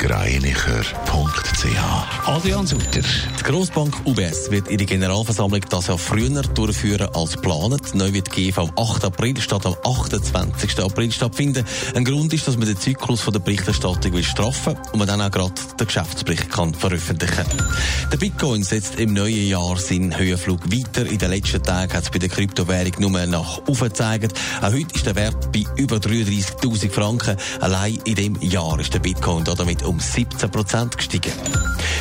blasergreinicher.ch Adrian Sutter. Die Grossbank UBS wird ihre Generalversammlung das Jahr früher durchführen als geplant. Neu wird die GV am 8. April statt am 28. April stattfinden. Ein Grund ist, dass man den Zyklus von der Berichterstattung will straffen und man dann auch gerade den Geschäftsbericht kann veröffentlichen Der Bitcoin setzt im neuen Jahr seinen Höhenflug weiter. In den letzten Tagen hat es bei der Kryptowährung nur nach oben gezeigt. Auch heute ist der Wert bei über 33.000 Franken. Allein in dem Jahr ist der der Bitcoin damit um 17 Prozent gestiegen.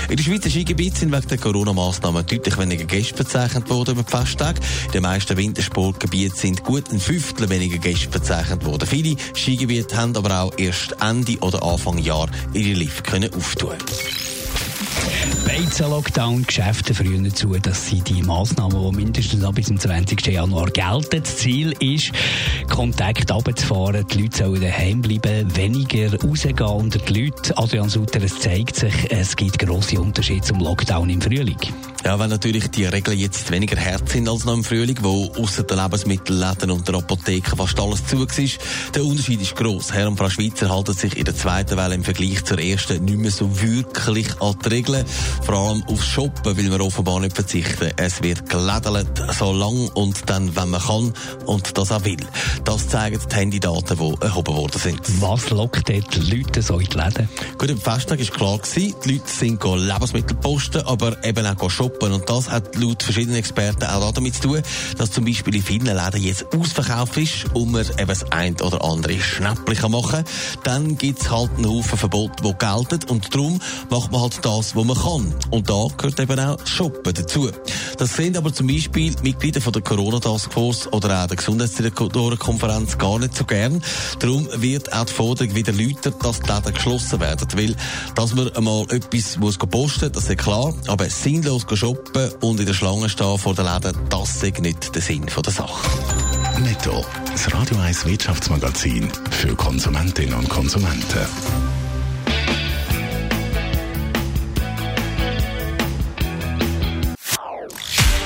In der Schweizer Skigebiete sind wegen der Corona-Massnahmen deutlich weniger Gäste verzeichnet worden über die Festtage. In den meisten Wintersportgebieten sind gut ein Fünftel weniger Gäste verzeichnet worden. Viele Skigebiete haben aber auch erst Ende oder Anfang Jahr ihre Lift können auftun Beizen-Lockdown, Geschäfte früher zu. Das sind die Massnahmen, die mindestens bis zum 20. Januar gelten. Das Ziel ist, Kontakt runterzufahren. Die Leute sollen daheim bleiben, weniger rausgehen unter die Leute. Adrian Sutter, es zeigt sich, es gibt grosse Unterschiede zum Lockdown im Frühling. Ja, wenn natürlich die Regeln jetzt weniger hart sind als noch im Frühling, wo außer den Lebensmittelläden und der Apotheke fast alles zu war, der Unterschied ist gross. Herr und Frau Schweizer halten sich in der zweiten Welle im Vergleich zur ersten nicht mehr so wirklich an die Regeln. Vor allem aufs Shoppen will man offenbar nicht verzichten. Es wird gelädelt, so lang und dann, wenn man kann und das auch will. Das zeigen die Handydaten, die erhoben worden sind. Was lockt die Leute so in die Läden? Gut, am Festtag war klar, gewesen, die Leute sind Lebensmittel posten, aber eben auch shoppen shoppen. Und das hat laut verschiedenen Experten auch damit zu tun, dass zum Beispiel in vielen Läden jetzt ausverkauft ist und man eben das ein oder andere Schnäppchen machen kann. Dann gibt es halt einen Haufen Verbote, die gelten. Und darum macht man halt das, was man kann. Und da gehört eben auch Shoppen dazu. Das sind aber zum Beispiel Mitglieder von der Corona-Taskforce oder auch der Gesundheitsdirektorenkonferenz gar nicht so gern. Darum wird auch die Forderung wieder lauter, dass die Läden geschlossen werden. Weil, dass man einmal etwas muss posten muss, das ist klar. Aber sinnlos shoppen und in der Schlange stehen vor den Läden, das ist nicht der Sinn der Sache. Netto, das Radio 1 Wirtschaftsmagazin für Konsumentinnen und Konsumenten.